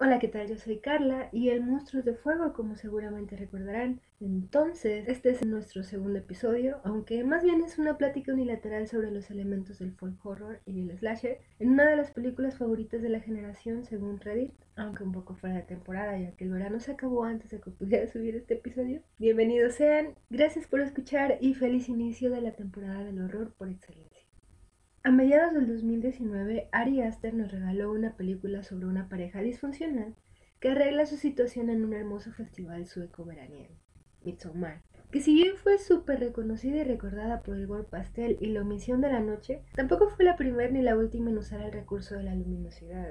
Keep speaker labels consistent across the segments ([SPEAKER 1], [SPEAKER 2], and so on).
[SPEAKER 1] Hola, ¿qué tal? Yo soy Carla y el Monstruos de Fuego, como seguramente recordarán. Entonces, este es nuestro segundo episodio, aunque más bien es una plática unilateral sobre los elementos del folk horror y el slasher, en una de las películas favoritas de la generación según Reddit, aunque un poco fuera de temporada, ya que el verano se acabó antes de que pudiera subir este episodio. Bienvenidos sean, gracias por escuchar y feliz inicio de la temporada del horror por excelencia. A mediados del 2019, Ari Aster nos regaló una película sobre una pareja disfuncional que arregla su situación en un hermoso festival sueco veraniego, Midsommar, que si bien fue súper reconocida y recordada por el gore pastel y la omisión de la noche, tampoco fue la primera ni la última en usar el recurso de la luminosidad.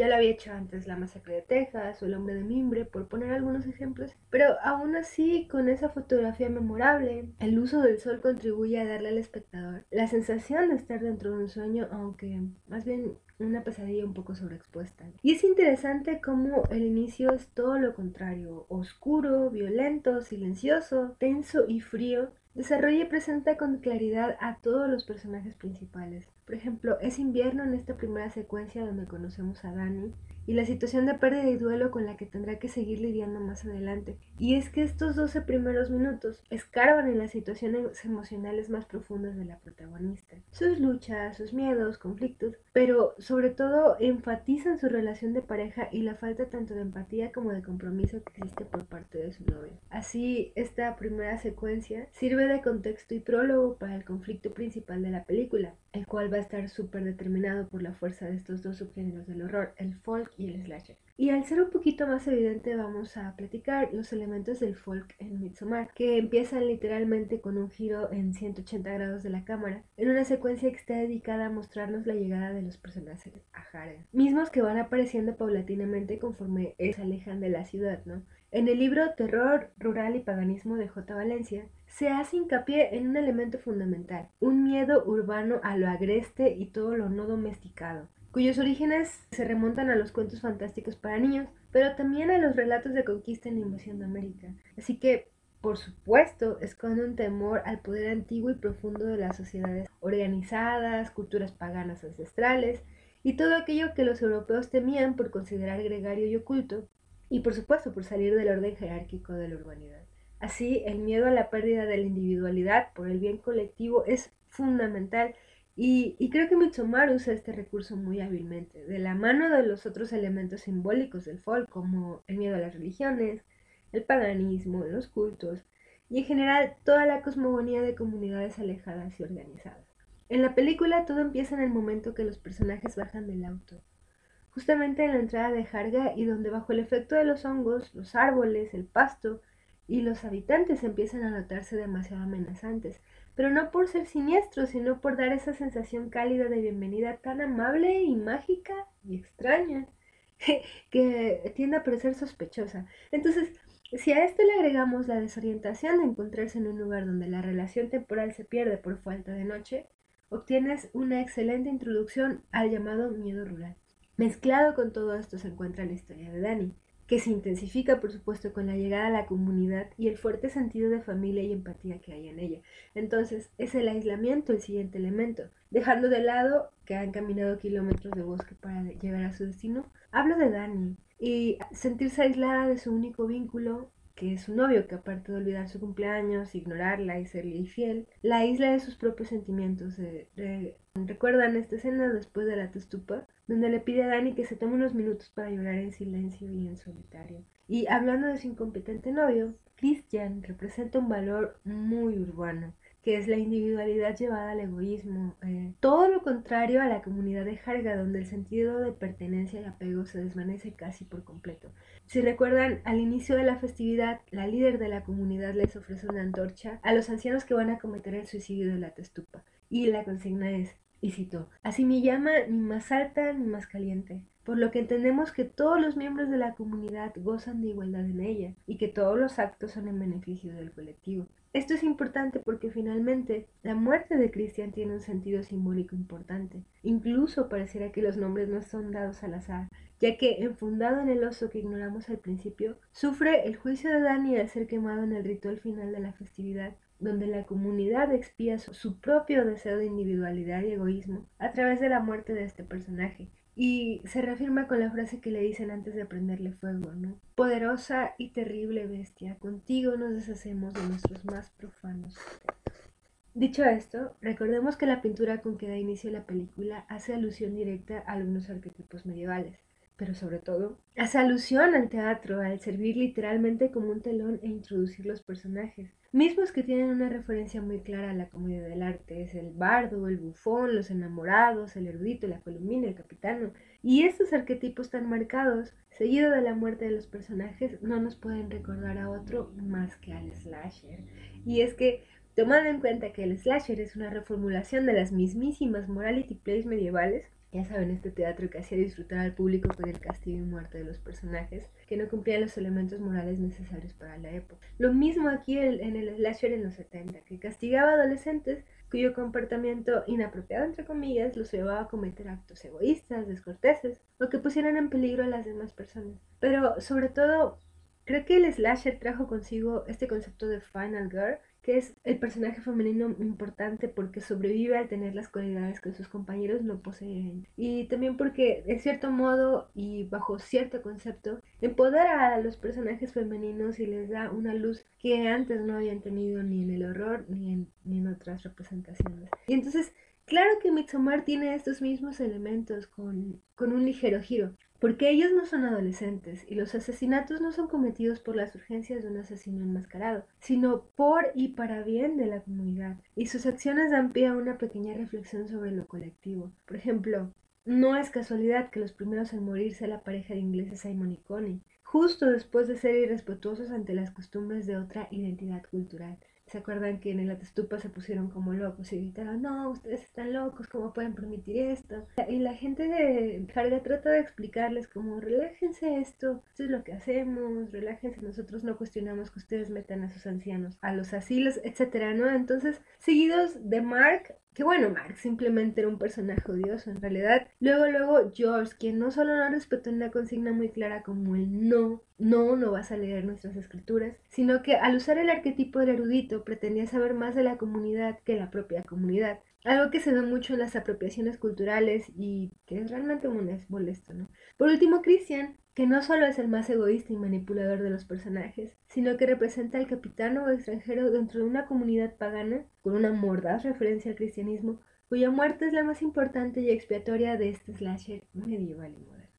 [SPEAKER 1] Ya lo había hecho antes La Masacre de Texas o El Hombre de Mimbre, por poner algunos ejemplos, pero aún así, con esa fotografía memorable, el uso del sol contribuye a darle al espectador la sensación de estar dentro de un sueño, aunque más bien una pesadilla un poco sobreexpuesta. Y es interesante cómo el inicio es todo lo contrario, oscuro, violento, silencioso, tenso y frío, Desarrolla y presenta con claridad a todos los personajes principales. Por ejemplo, es invierno en esta primera secuencia donde conocemos a Dani y la situación de pérdida y duelo con la que tendrá que seguir lidiando más adelante. Y es que estos 12 primeros minutos escarban en las situaciones emocionales más profundas de la protagonista. Sus luchas, sus miedos, conflictos, pero sobre todo enfatizan su relación de pareja y la falta tanto de empatía como de compromiso que existe por parte de su novio. Así, esta primera secuencia sirve de contexto y prólogo para el conflicto principal de la película, el cual va estar súper determinado por la fuerza de estos dos subgéneros del horror, el folk y el slasher. Y al ser un poquito más evidente vamos a platicar los elementos del folk en Midsommar, que empiezan literalmente con un giro en 180 grados de la cámara, en una secuencia que está dedicada a mostrarnos la llegada de los personajes a Harem, mismos que van apareciendo paulatinamente conforme se alejan de la ciudad, ¿no? En el libro Terror Rural y Paganismo de J. Valencia, se hace hincapié en un elemento fundamental, un miedo urbano a lo agreste y todo lo no domesticado, cuyos orígenes se remontan a los cuentos fantásticos para niños, pero también a los relatos de conquista en la invasión de América. Así que, por supuesto, esconde un temor al poder antiguo y profundo de las sociedades organizadas, culturas paganas ancestrales, y todo aquello que los europeos temían por considerar gregario y oculto, y por supuesto por salir del orden jerárquico de la urbanidad. Así, el miedo a la pérdida de la individualidad por el bien colectivo es fundamental y, creo que Midsommar usa este recurso muy hábilmente, de la mano de los otros elementos simbólicos del folk, como el miedo a las religiones, el paganismo, los cultos, y en general toda la cosmogonía de comunidades alejadas y organizadas. En la película todo empieza en el momento que los personajes bajan del auto, justamente en la entrada de Harga y donde bajo el efecto de los hongos, los árboles, el pasto y los habitantes empiezan a notarse demasiado amenazantes, pero no por ser siniestros, sino por dar esa sensación cálida de bienvenida tan amable y mágica y extraña que tiende a parecer sospechosa. Entonces, si a esto le agregamos la desorientación de encontrarse en un lugar donde la relación temporal se pierde por falta de noche, obtienes una excelente introducción al llamado miedo rural. Mezclado con todo esto se encuentra la historia de Dani, que se intensifica por supuesto con la llegada a la comunidad y el fuerte sentido de familia y empatía que hay en ella. Entonces es el aislamiento el siguiente elemento. Dejando de lado que han caminado kilómetros de bosque para llegar a su destino, hablo de Dani y sentirse aislada de su único vínculo que es su novio, que aparte de olvidar su cumpleaños, ignorarla y serle infiel, la isla de sus propios sentimientos. ¿Recuerdan esta escena después de la testupa? Donde le pide a Dani que se tome unos minutos para llorar en silencio y en solitario. Y hablando de su incompetente novio, Christian representa un valor muy urbano que es la individualidad llevada al egoísmo, eh, todo lo contrario a la comunidad de Jarga, donde el sentido de pertenencia y apego se desvanece casi por completo. Si recuerdan, al inicio de la festividad, la líder de la comunidad les ofrece una antorcha a los ancianos que van a cometer el suicidio de la testupa, y la consigna es, y cito, así me llama ni más alta ni más caliente, por lo que entendemos que todos los miembros de la comunidad gozan de igualdad en ella y que todos los actos son en beneficio del colectivo. Esto es importante porque finalmente la muerte de Cristian tiene un sentido simbólico importante. Incluso pareciera que los nombres no son dados al azar, ya que enfundado en el oso que ignoramos al principio, sufre el juicio de Dani al ser quemado en el ritual final de la festividad, donde la comunidad expía su, propio deseo de individualidad y egoísmo a través de la muerte de este personaje. Y se reafirma con la frase que le dicen antes de prenderle fuego, ¿no? Poderosa y terrible bestia, contigo nos deshacemos de nuestros más profanos Dicho esto, recordemos que la pintura con que da inicio la película hace alusión directa a algunos arquetipos medievales pero sobre todo hace alusión al teatro, al servir literalmente como un telón e introducir los personajes, mismos que tienen una referencia muy clara a la comedia del arte, es el bardo, el bufón, los enamorados, el erudito, la columina, el capitano, y estos arquetipos tan marcados, seguido de la muerte de los personajes, no nos pueden recordar a otro más que al slasher. Y es que Tomando en cuenta que el slasher es una reformulación de las mismísimas morality plays medievales, ya saben, este teatro que hacía disfrutar al público con el castigo y muerte de los personajes, que no cumplían los elementos morales necesarios para la época. Lo mismo aquí en el slasher en los 70, que castigaba a adolescentes cuyo comportamiento inapropiado, entre comillas, los llevaba a cometer actos egoístas, descorteses, o que pusieran en peligro a las demás personas. Pero, sobre todo, creo que el slasher trajo consigo este concepto de final girl, que es el personaje femenino importante porque sobrevive al tener las cualidades que sus compañeros no poseen. Y también porque, de cierto modo y bajo cierto concepto, empodera a los personajes femeninos y les da una luz que antes no habían tenido ni en el horror ni en, ni en otras representaciones. Y entonces, claro que Midsommar tiene estos mismos elementos con, con un ligero giro. Porque ellos no son adolescentes y los asesinatos no son cometidos por las urgencias de un asesino enmascarado, sino por y para bien de la comunidad. Y sus acciones dan pie a una pequeña reflexión sobre lo colectivo. Por ejemplo, no es casualidad que los primeros en morir sea la pareja de ingleses Simon y Connie, justo después de ser irrespetuosos ante las costumbres de otra identidad cultural. ¿Se acuerdan que en el Atestupa se pusieron como locos y gritaron, no, ustedes están locos, ¿cómo pueden permitir esto? Y la gente de Carga trata de explicarles como, relájense esto, esto es lo que hacemos, relájense, nosotros no cuestionamos que ustedes metan a sus ancianos a los asilos, etcétera, ¿no? Entonces, seguidos de Mark, que bueno, Mark simplemente era un personaje odioso en realidad. Luego, luego, George, quien no solo no respetó una consigna muy clara como el no, no, no vas a leer nuestras escrituras, sino que al usar el arquetipo del erudito pretendía saber más de la comunidad que la propia comunidad. Algo que se ve mucho en las apropiaciones culturales y que es realmente molesto, ¿no? Por último, Christian, que no solo es el más egoísta y manipulador de los personajes, sino que representa al capitán o extranjero dentro de una comunidad pagana, con una mordaz referencia al cristianismo, cuya muerte es la más importante y expiatoria de este slasher medieval y moderno.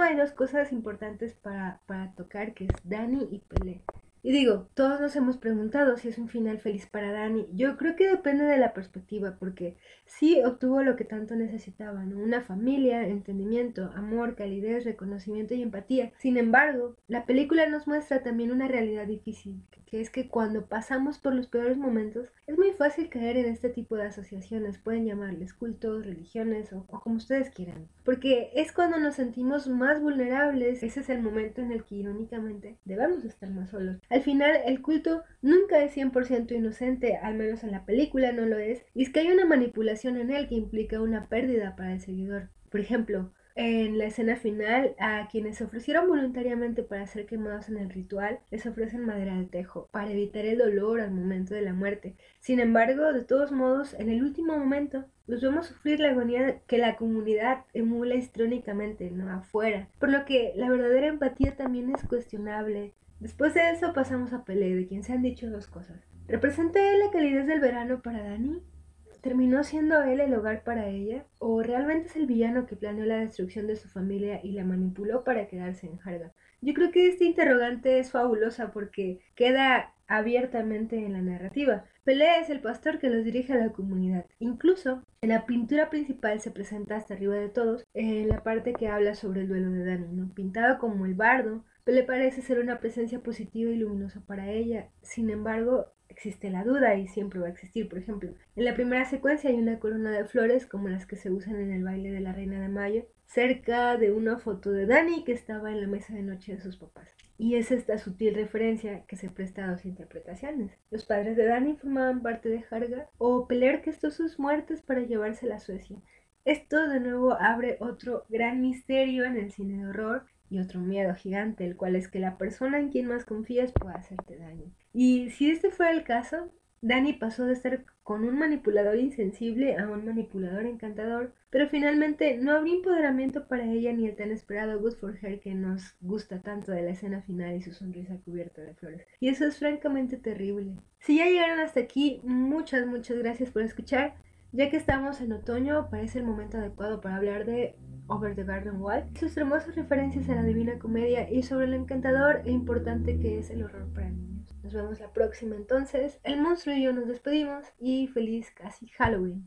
[SPEAKER 1] Hay dos cosas importantes para, para tocar, que es Dani y Pelé. Y digo, todos nos hemos preguntado si es un final feliz para Dani. Yo creo que depende de la perspectiva, porque sí obtuvo lo que tanto necesitaba, ¿no? Una familia, entendimiento, amor, calidez, reconocimiento y empatía. Sin embargo, la película nos muestra también una realidad difícil, que es que cuando pasamos por los peores momentos, es muy fácil caer en este tipo de asociaciones, pueden llamarles cultos, religiones o, como ustedes quieran. Porque es cuando nos sentimos más vulnerables, ese es el momento en el que irónicamente debemos estar más solos. Al final, el culto nunca es 100% inocente, al menos en la película no lo es, y es que hay una manipulación en él que implica una pérdida para el seguidor. Por ejemplo, en la escena final, a quienes se ofrecieron voluntariamente para ser quemados en el ritual, les ofrecen madera de tejo, para evitar el dolor al momento de la muerte. Sin embargo, de todos modos, en el último momento, los vemos sufrir la agonía que la comunidad emula histrónicamente, ¿no? Afuera. Por lo que la verdadera empatía también es cuestionable. Después de eso pasamos a Pelé, de quien se han dicho dos cosas. ¿Representa la calidez del verano para Dani? ¿Terminó siendo él el hogar para ella? ¿O realmente es el villano que planeó la destrucción de su familia y la manipuló para quedarse en Harga? Yo creo que esta interrogante es fabulosa porque queda abiertamente en la narrativa. Pelé es el pastor que los dirige a la comunidad. Incluso en la pintura principal se presenta hasta arriba de todos en la parte que habla sobre el duelo de Dani, ¿no? pintado como el bardo, le parece ser una presencia positiva y luminosa para ella. Sin embargo, existe la duda y siempre va a existir. Por ejemplo, en la primera secuencia hay una corona de flores como las que se usan en el baile de la Reina de Mayo, cerca de una foto de Dani que estaba en la mesa de noche de sus papás. Y es esta sutil referencia que se presta a dos interpretaciones. Los padres de Dani formaban parte de Harga o Peler que estos sus muertes para llevársela a Suecia. Esto de nuevo abre otro gran misterio en el cine de horror y otro miedo gigante, el cual es que la persona en quien más confías pueda hacerte daño. Y si este fuera el caso, Dani pasó de estar con un manipulador insensible a un manipulador encantador, pero finalmente no habría empoderamiento para ella ni el tan esperado Good for Her que nos gusta tanto de la escena final y su sonrisa cubierta de flores. Y eso es francamente terrible. Si ya llegaron hasta aquí, muchas, muchas gracias por escuchar. Ya que estamos en otoño, parece el momento adecuado para hablar de Over the Garden Wall, sus hermosas referencias a la Divina Comedia y sobre lo encantador e importante que es el horror para niños. Nos vemos la próxima entonces. El monstruo y yo nos despedimos y feliz casi Halloween.